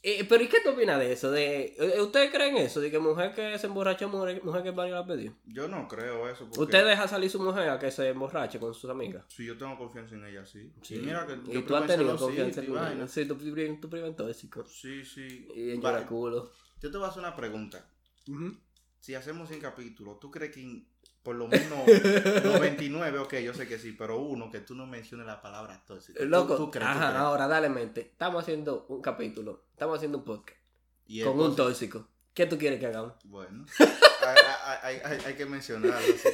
eh, pero ¿y qué tú opinas de eso? De, eh, ¿Ustedes creen eso? De que mujer que se emborracha, mujer, mujer que Mario la pedió. Yo no creo eso. Porque ¿Usted deja salir su mujer a que se emborrache con sus amigas? Si yo tengo confianza en ella, sí. Sí. Y mira que y yo tú has tenido confianza en y tu vaina. Sí, tu, pri- tu primo en tóxico. Sí, sí. Y en Va- lloraculo. Yo te voy a hacer una pregunta. Ujú. Si hacemos 100 capítulos, ¿tú crees que en- por lo menos 99, ok, yo sé que sí, pero uno que tú no menciones la palabra tóxico? ¿Tú- Loco, ¿Tú, crees? tú ajá, crees? ahora dale mente. Estamos haciendo un capítulo, estamos haciendo un podcast Y con un tóxico. ¿Qué tú quieres que hagamos? Bueno, hay, hay- hay- hay que mencionarlo. sí.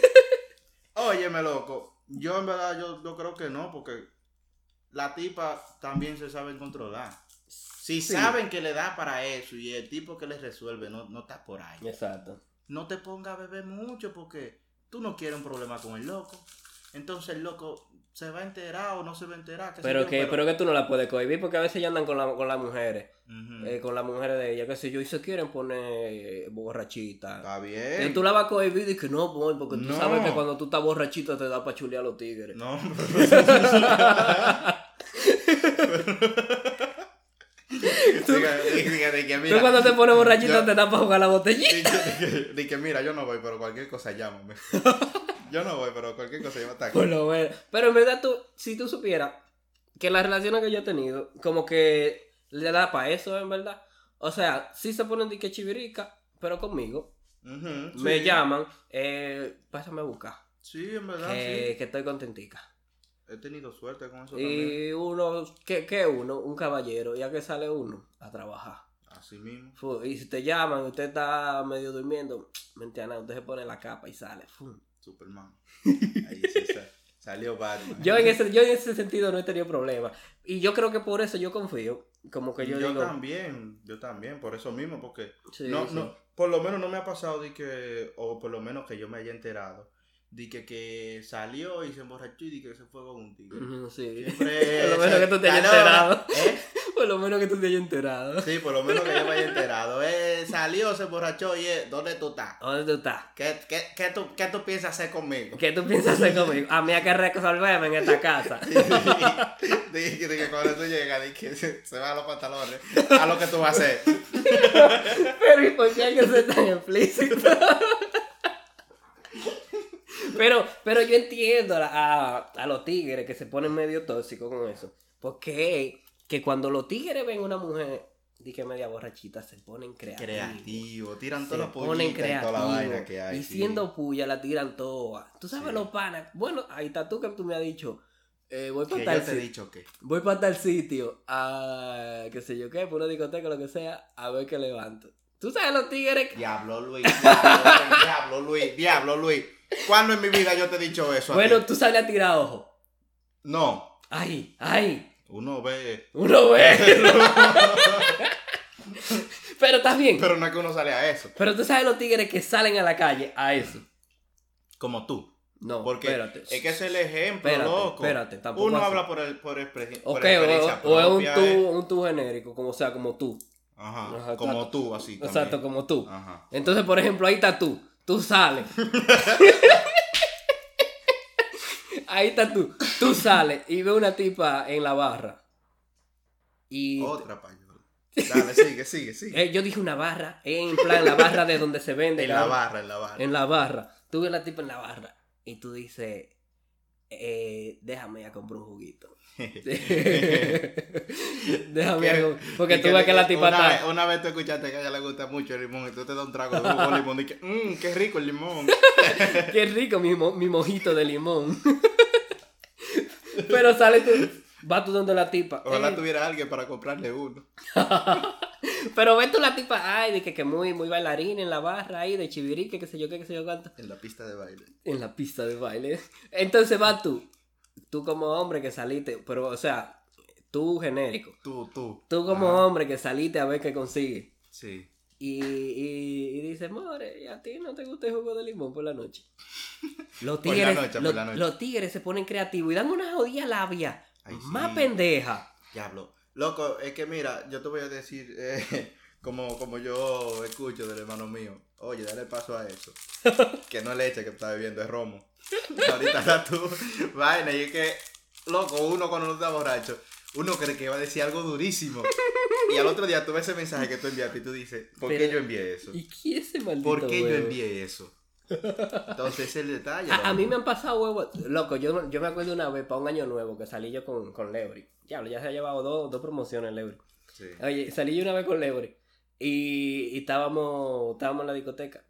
Óyeme, loco, yo en verdad yo, yo creo que no, porque la tipa también se saben controlar. Si Sí. saben que le da para eso y el tipo que les resuelve no, no está por ahí. Exacto. no te pongas a beber mucho porque tú no quieres un problema con el loco. Entonces el loco se va a enterar o no se va a enterar. qué sé Pero que, pero que tú no la puedes cohibir porque a veces ya andan con, la, con las mujeres, eh, con las mujeres de ella, qué sé yo, y se quieren poner eh, borrachita. Está Y bien. tú la vas a cohibir y que no, boy, porque tú No. sabes que cuando tú estás borrachita te da para chulear a los tigres. No. Tú- cuando te pones borrachita yo- te da para jugar la botellita. di que- mira, yo no voy, pero cualquier cosa llámame. Yo no voy, pero cualquier cosa está Por lo menos. Pero en verdad, tú, si tú supieras que las relaciones que yo he tenido, como que le da para eso, en verdad. O sea, sí se ponen de que chivirica, pero conmigo. Me sí. llaman, eh, pásame a buscar. Sí, en verdad, Que, sí. que estoy contentica. He tenido suerte con eso también. Y uno, ¿qué, qué uno? Un caballero. ¿Y a qué sale uno? A trabajar. Así mismo. Fu, Y si te llaman, usted está medio durmiendo, mentira, usted se pone la capa y sale. Fu. Superman. Ahí sí sa- salió Batman. Yo en, ese, yo en ese sentido no he tenido problemas. Y yo creo que por eso yo confío. Como que yo, yo digo. también, yo también, por eso mismo, porque Sí, no, sí. no, por lo menos no me ha pasado de que, o por lo menos que yo me haya enterado, de que, que salió y se emborrachó y de que se fue con un tigre. Sí. Siempre Por lo menos que tú te hayas enterado. ¿eh? Por lo menos que tú te hayas enterado. Sí, por lo menos que yo me haya enterado. Eh, salió, se emborrachó y eh, ¿dónde tú estás? ¿Dónde tú estás? ¿Qué, qué, qué tú, ¿Qué tú piensas hacer conmigo? ¿Qué tú piensas hacer conmigo? A mí hay que resolverme en esta casa. Dije que cuando tú llegas, de que se, se van los pantalones a lo que tú vas a hacer. Pero ¿y por qué hay que ser tan explícito? Pero, pero yo entiendo a, a, a los tigres que se ponen medio tóxicos con eso. Porque que cuando los tigres ven una mujer, di que media borrachita, se ponen creativos. Creativo, tiran Se todas las ponen y toda la creativos. vaina que hay. y sí. siendo puya, la tiran todas. Tú sabes Sí. los panas. Bueno, ahí está tú que tú me has dicho. eh, voy para tal sitio. dicho que. Voy para tal sitio a, qué sé yo qué, por una discoteca, lo que sea, a ver qué levanto. Tú sabes los tigres. Diablo Luis, diablo, Luis, diablo Luis. ¿Cuándo en mi vida yo te he dicho eso? a Bueno, ti? tú sales a tirar ojo. No, Ay, ay, uno ve. uno ve. Pero estás bien. Pero no es que uno sale a eso. Pero tú sabes los tigres que salen a la calle a eso. Como tú. No, Porque espérate. es que es el ejemplo, Espérate, loco. espérate, tampoco Uno así. habla por, el, por, Ok, experiencia o, o es un tú, un tú genérico, como sea, como tú. Ajá, Ajá, como exacto. tú, así. también. Exacto, como tú. Ajá. Entonces, por ejemplo, ahí está tú. Tú sales. ahí está tú. Tú sales y ves una tipa en la barra. Y Otra payola. Dale, sigue, sigue, sigue. eh, yo dije una barra, en plan la barra de donde se vende. en la barra, en la barra. En la barra. Tú ves la tipa en la barra y tú dices, eh, déjame ya comprar un juguito. déjame ya Porque tú ves que la una tipa vez, está... una vez tú escuchaste que a ella le gusta mucho el limón y tú te das un trago de jugo de limón y que, mmm, qué rico el limón. Qué rico mi, mo- mi mojito de limón. Pero sale tú... Va tú donde la tipa. Ojalá "Eh, tuviera alguien para comprarle uno. Pero ves tú la tipa, ay, de que, que muy, muy bailarina en la barra ahí, de chivirique, qué sé yo qué, qué sé yo cuánto. En la pista de baile. En la pista de baile. Entonces va tú. Tú como hombre que saliste, pero o sea, tú genérico. Tú, tú. Tú como Ajá. hombre que saliste a ver qué consigues. Sí. Y, y, y dice, more, ¿y a ti no te gusta el jugo de limón por la noche? Los Por la tigres, noche, por los, la noche. los tigres se ponen creativos y dan una jodida labia. Ay, más sí. pendeja. Diablo. Loco, es que mira, yo te voy a decir, eh, como, como yo escucho del hermano mío. Oye, dale paso a eso. que no es leche que está bebiendo, es romo. Ahorita está tú. Vaina, y es que, loco, uno cuando no está borracho, uno cree que va a decir algo durísimo. Y al otro día tú ves ese mensaje que tú enviaste y tú dices, ¿por qué yo envié eso? ¿Y quién es ese maldito ¿Por qué yo envié eso? Entonces ese es el detalle. A, a mí me han pasado huevos. Loco, yo, yo me acuerdo una vez para un año nuevo que salí yo con, con Leury. Diablo, ya se ha llevado dos, dos promociones Leury. Sí. Oye, salí yo una vez con Leury. Y, y estábamos, estábamos en la discoteca.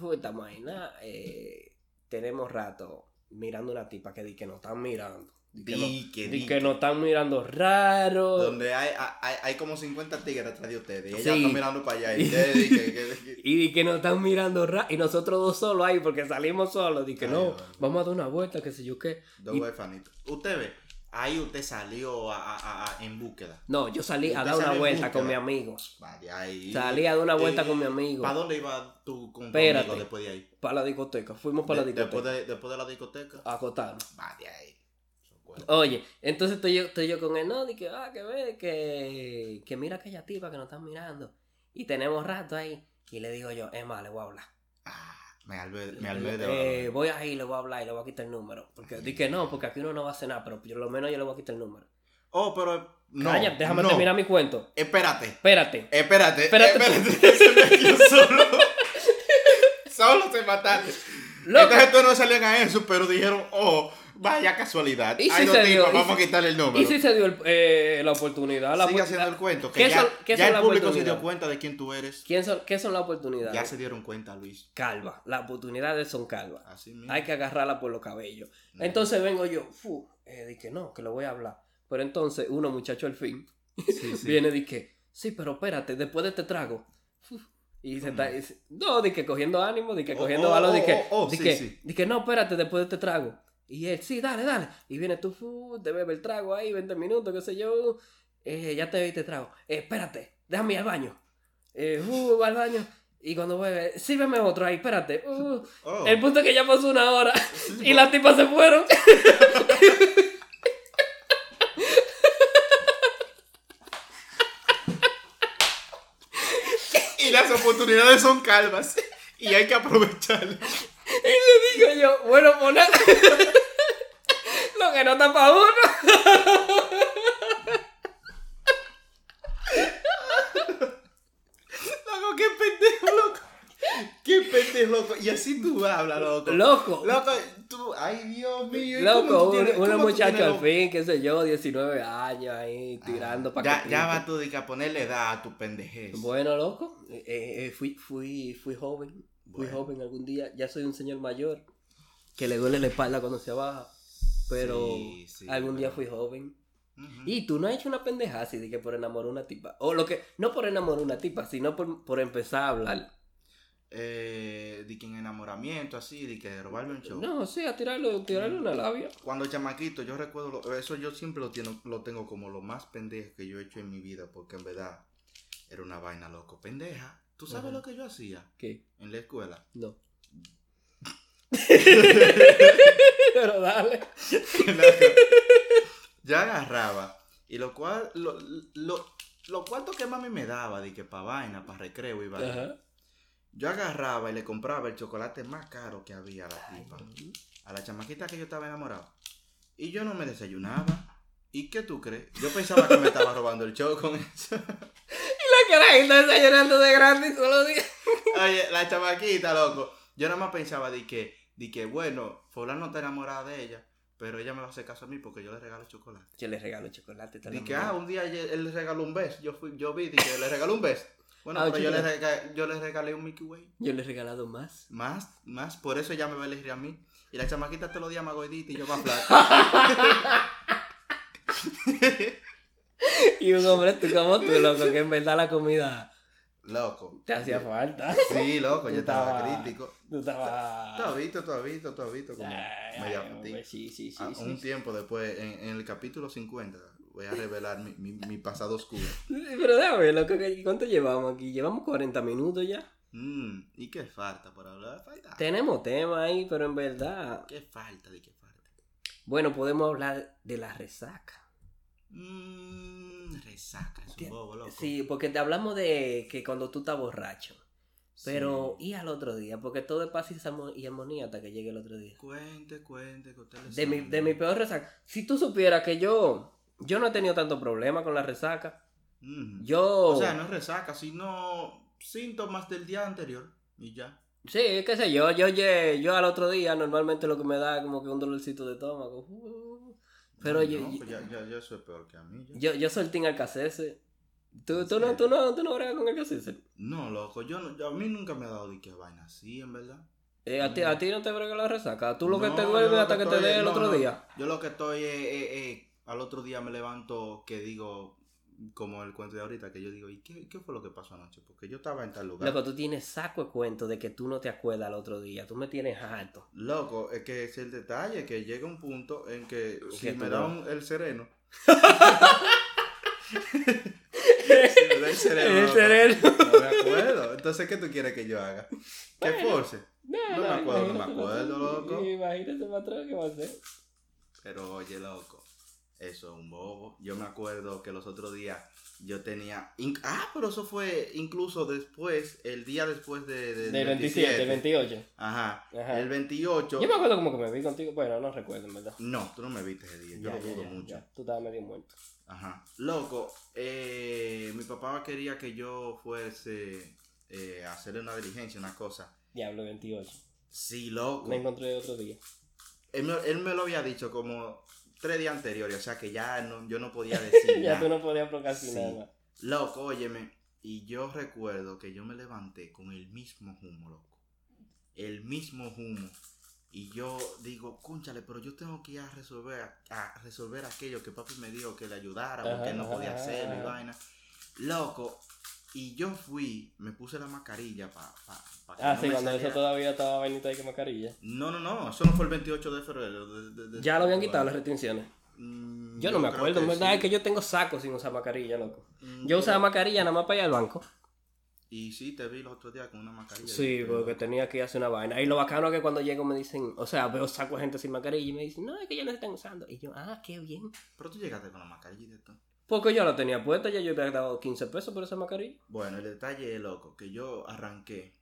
Uy, estamos ahí, nada. eh, tenemos rato mirando una tipa que di que nos están mirando. Di que, di nos están mirando raro. Donde hay, hay, hay como 50 tigres atrás de ustedes. Y ella Sí. está mirando para allá. Y ustedes dicen que- Y que nos están mirando raro. Y nosotros dos solos ahí porque salimos solos. Di que Ay, no, vamos a dar una vuelta, qué sé yo qué. Dos Y- huerfanitos. Usted ve, ahí usted salió a, a- en búsqueda. No, yo salí a dar una vuelta con mi amigo. Vaya ahí. Salí a dar una vuelta con mi amigo. ¿Para dónde iba tú con tu amigo después de ahí? Para la discoteca. Fuimos para De- la discoteca. después, de, después de la discoteca. A acotarnos. Vaya ahí. Oye, entonces estoy yo, estoy yo con él, no, y que, ah, que ve, que, que mira aquella tipa que nos están mirando. Y tenemos rato ahí. Y le digo yo, es más, le voy a hablar. Ah, me alvé, me alvé de Eh, voy a ir, le voy a hablar y le voy a quitar el número. Porque di que no, porque aquí uno no va a nada, pero por lo menos yo le voy a quitar el número. Oh, pero. No. Déjame no. terminar mi cuento. Espérate. Espérate. Espérate. Espérate. Espérate. metió solo. solo se mataste. Entonces tú no salían a eso, pero dijeron, oh, vaya casualidad. Y Hay si dos se tipos, dio, y vamos si- a quitarle el número. Y si se dio el- eh, la oportunidad. La Sigue haciendo el cuento. ¿Qué Que ya, son- ya el público se dio cuenta de quién tú eres. ¿Quién son, ¿Qué son las oportunidades? Ya se dieron cuenta, Luis. Calva. Las oportunidades son calvas. Así mismo. Hay que agarrarla por los cabellos. No. Entonces vengo yo, fu, eh, que no, que le voy a hablar. Pero entonces uno, muchacho, al fin, Sí, sí. viene y que, sí, pero espérate, después de este trago. fu, Y se está, y no, di que cogiendo ánimo, di que Oh, cogiendo oh, valor, di oh, que no, espérate, después de este trago. Y él, sí, dale, dale. Y viene tú, fu, te bebe el trago ahí, 20 minutos, qué sé yo. Eh, ya te bebiste trago. Eh, espérate, déjame ir al baño. Eh, va al baño. Y cuando bebe, sírveme otro ahí, espérate. uh. Oh. El punto es que ya pasó una hora Sí, y las tipas se fueron. Y las oportunidades son calvas. Y hay que aprovecharlas. Y le digo yo, bueno, poner lo que no para uno. Loco, qué pendejo, loco. Qué pendejo, loco. Y así tú hablas, loco. Loco, Loco, tú, ay Dios mío. ¿y loco, un, tienes al fin, qué sé yo, 19 años ahí tirando Ah, para ya, ya va tú de que a ponerle edad a tu pendejez. Bueno, loco, eh, eh, fui, fui, fui joven, fui Bueno. joven algún día, ya soy un señor mayor que le duele la espalda cuando se baja, pero Sí, sí, algún día fui joven. Y tú no has hecho una pendeja así de que por enamorar a una tipa. O lo que, no por enamorar a una tipa, sino por, por empezar a hablar. Eh, de que en enamoramiento, así, de que robarme un show. No, sí, a tirarle, tirarle una labia. Cuando chamaquito, yo recuerdo, lo- eso yo siempre lo, tengo, lo tengo como lo más pendejo que yo he hecho en mi vida, porque en verdad era una vaina loco. Pendeja, ¿tú sabes Ajá. lo que yo hacía ¿Qué? en la escuela? No. Pero dale. yo agarraba y lo cual, lo, lo, lo cuarto que mami me daba, de que para vaina, para recreo y vaina, Ajá. yo agarraba y le compraba el chocolate más caro que había a la tipa. a la chamaquita que yo estaba enamorado. Y yo no me desayunaba. ¿Y qué tú crees? Yo pensaba que me estaba robando el show con eso. La carajita desayunando de grande y solo diga. Oye, la chamaquita, loco. Yo nada más pensaba de que, de que bueno, fulano está enamorada de ella. Pero ella me va a hacer caso a mí porque yo le regalo chocolate. Yo le regalo chocolate. la Y que, ah, un día él le regaló un beso. Yo, fui, yo vi, dije, le regaló un beso. Bueno, Ah, pero yo le, chica. rega- yo le regalé un Mickey Way. Yo le he regalado más. Más, más. Por eso ella me va a elegir a mí. Y la chamaquita te lo días más gordita y yo más flaca. Y un hombre tú como tú, loco, que en verdad la comida loco. te hacía falta. Sí, loco, yo estaba crítico. Tú estabas... Has visto, has visto, has visto como Ay, media ay, sí, sí, sí, sí. un tiempo después, en, en el capítulo 50, voy a revelar mi, mi, mi pasado oscuro. Pero déjame, loco, ¿cuánto llevamos aquí? Llevamos 40 minutos ya. Mm, ¿Y qué falta por hablar? Falta. Tenemos tema ahí, pero en verdad... ¿Qué falta? ¿De qué falta? Bueno, podemos hablar de la resaca. Mmm, resaca, es un bobo, loco. Sí, porque te hablamos de que cuando tú estás borracho. Pero, Sí. ¿y al otro día? Porque todo es paz y armo- y armonía hasta que llegue el otro día. Cuente, cuente, que usted le De mi, de mi peor resaca. Si tú supieras que yo, yo no he tenido tanto problema con la resaca. Yo, O sea, no es resaca, sino síntomas del día anterior. Y ya. sí, qué sé yo, yo, yo, yo al otro día normalmente lo que me da es como que un dolorcito de estómago. Uh, Pero No, yo, no, yo, pues ya, ya, ya eso es peor que a mí. ya. yo, yo solté en Alcacese. ¿Tú, ¿En tú, no, tú, no, tú no bregas con Alcacese? No, loco, yo, no, yo- a mí nunca me ha dado de que vaina así, en verdad. Eh, a, ti, a ti no te brega la resaca. Tú lo que te yo duerme lo hasta que te dé el otro día. Yo lo que estoy es, eh, eh, al otro día me levanto que digo, como el cuento de ahorita, que yo digo, ¿y qué, qué fue lo que pasó anoche? Porque yo estaba en tal lugar. Loco, tú tienes saco de cuento de que tú no te acuerdas al otro día. Tú me tienes harto. Loco, es que es el detalle, que llega un punto en que si me da no. un- el sereno. si me da el sereno. El loco, sereno. No me acuerdo. Entonces, ¿qué tú quieres que yo haga? ¿Qué Bueno. force? No me acuerdo, no me acuerdo, loco. Imagínate, patrón, ¿qué va a hacer? Pero oye, loco, eso es un bobo. Yo me acuerdo que los otros días yo tenía. Ah, pero eso fue incluso después, el día después de, de- Del 27, 28. Ajá. Ajá. El 28. Yo me acuerdo como que me vi contigo. Bueno, no recuerdo, en verdad. No, tú no me viste ese día. Yo Ya, lo dudo mucho. ya. Tú estabas medio muerto. Ajá. Loco, eh, mi papá quería que yo fuese eh, a hacerle una diligencia, una cosa. Diablo, 28. Sí, loco. Me encontré otro día. Él me, él me lo había dicho como tres días anteriores, o sea que ya no, yo no podía decir ya nada. tú no podías procrastinar Sí. Loco, óyeme. Y yo recuerdo que yo me levanté con el mismo humo, loco. El mismo humo. Y yo digo, cónchale, pero yo tengo que ir a resolver, a resolver aquello que papi me dijo que le ayudara, porque Ajá, no podía hacerlo y vaina. Loco. Y yo fui, me puse la mascarilla para pa, pa Ah, no sí, cuando eso todavía estaba vainita de que mascarilla. No, no, no, eso no fue el 28 de febrero. de- de- de- Ya lo habían quitado las restricciones. Mm, Yo no me acuerdo, en verdad sí. es que yo tengo sacos sin usar mascarilla, loco. Mm, Yo usaba mascarilla nada más para ir al banco. Y sí, te vi los otros días con una mascarilla. Sí, porque tenía que ir a hacer una vaina. Y lo bacano es que cuando llego me dicen, o sea, veo saco de gente sin mascarilla y me dicen, no, es que ya no se están usando. Y yo, ah, qué bien. Pero tú llegaste con la mascarilla y todo. Porque yo la tenía puesta, ya yo había dado 15 pesos por esa mascarilla. Bueno, el detalle es loco, que yo arranqué.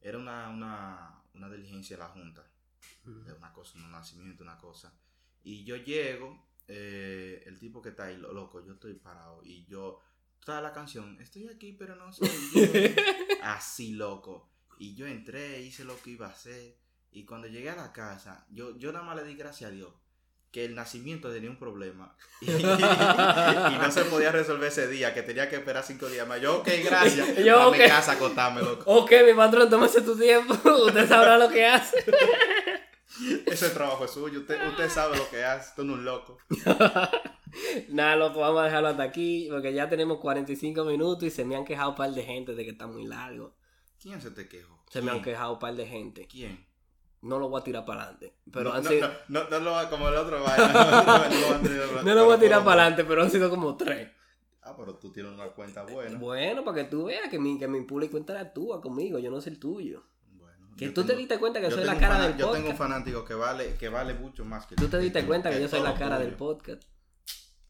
Era una, una, una diligencia de la Junta. De una cosa, un nacimiento, una cosa. Y yo llego, eh, el tipo que está ahí, lo- loco, yo estoy parado. Y yo, toda la canción, estoy aquí, pero no soy yo. Así, loco. Y yo entré, hice lo que iba a hacer. Y cuando llegué a la casa, yo, yo nada más le di gracias a Dios que el nacimiento tenía un problema. Y, y no se podía resolver ese día, que tenía que esperar cinco días más. Yo, ok, gracias. Yo, a ok. mi casa acostarme, loco. Ok, mi patrón, tómese tu tiempo. Usted sabrá lo que hace. Ese trabajo es suyo. Usted, usted sabe lo que hace. Tú no es un loco. Nada, loco, vamos a dejarlo hasta aquí. Porque ya tenemos 45 minutos y se me han quejado un par de gente de que está muy largo. ¿Quién se te quejó? Se me han quejado un par de gente. ¿Quién? No lo voy a tirar para adelante. Pero no, han no, sido. no, no, no lo va como el otro. No, lo voy a tirar para adelante, pero han sido como tres. Ah, pero tú tienes una cuenta buena. Bueno, para que tú veas que mi, que mi público interactúa conmigo, yo no soy el tuyo. Bueno, Que tú te diste cuenta que soy la cara del Yo tengo un podcast. fanático que vale, que vale mucho más que Tú te diste cuenta que yo soy la cara del podcast.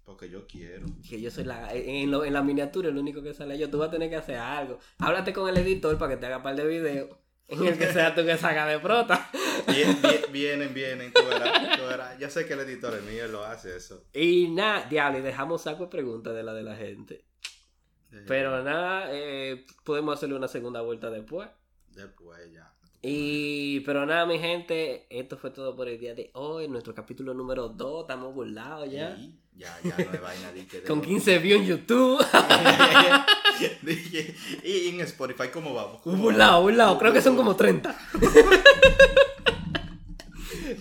Porque yo quiero. Que yo soy la. En, lo- en la miniatura, el único que sale yo. Tú vas a tener que hacer algo. Háblate con el editor para que te haga par de videos. En el que sea tú que saca de prota. Bien- bien- vienen, vienen, tú verás, tú verás. Yo sé que el editor es mío, él lo hace eso. Y nada, diablo, y dejamos saco de preguntas de la de la gente. Pero nada, eh, podemos hacerle una segunda vuelta después. Después ya. Y, pero nada, mi gente, esto fue todo por el día de hoy. Nuestro capítulo número 2, estamos burlados ya. Y ya, ya no hay vaina de que de Con lo- 15 views en YouTube. Dije, y en Spotify, ¿cómo vamos? ¿Cómo burlado, vamos? burlado. Creo que son como 30.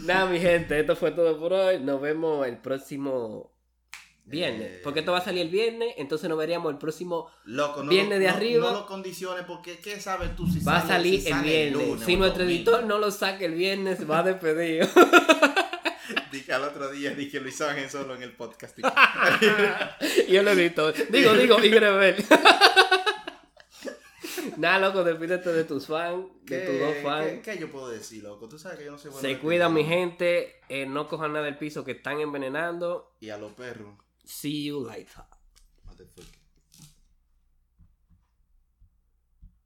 nada, mi gente, esto fue todo por hoy. Nos vemos el próximo viernes. Eh. Porque esto va a salir el viernes, entonces nos veríamos el próximo. Loco, no Viene lo- de no- arriba. No lo condiciones porque ¿qué sabes tú si Va a salir si el sale viernes. lunes si nuestro domingo? editor no lo saca el viernes, va despedido. Dije al otro día, dije Luis Ángel solo en el podcast. y yo lo edito. Digo, digo, y Grebel. Nada, loco, despídete de tus fans, de tus dos ¿Qué, fans. qué, qué yo puedo decir, loco? Tú sabes que yo no soy bueno Se de cuidan, mi gente. eh, no cojan nada del piso que están envenenando. Y a los perros. See you later.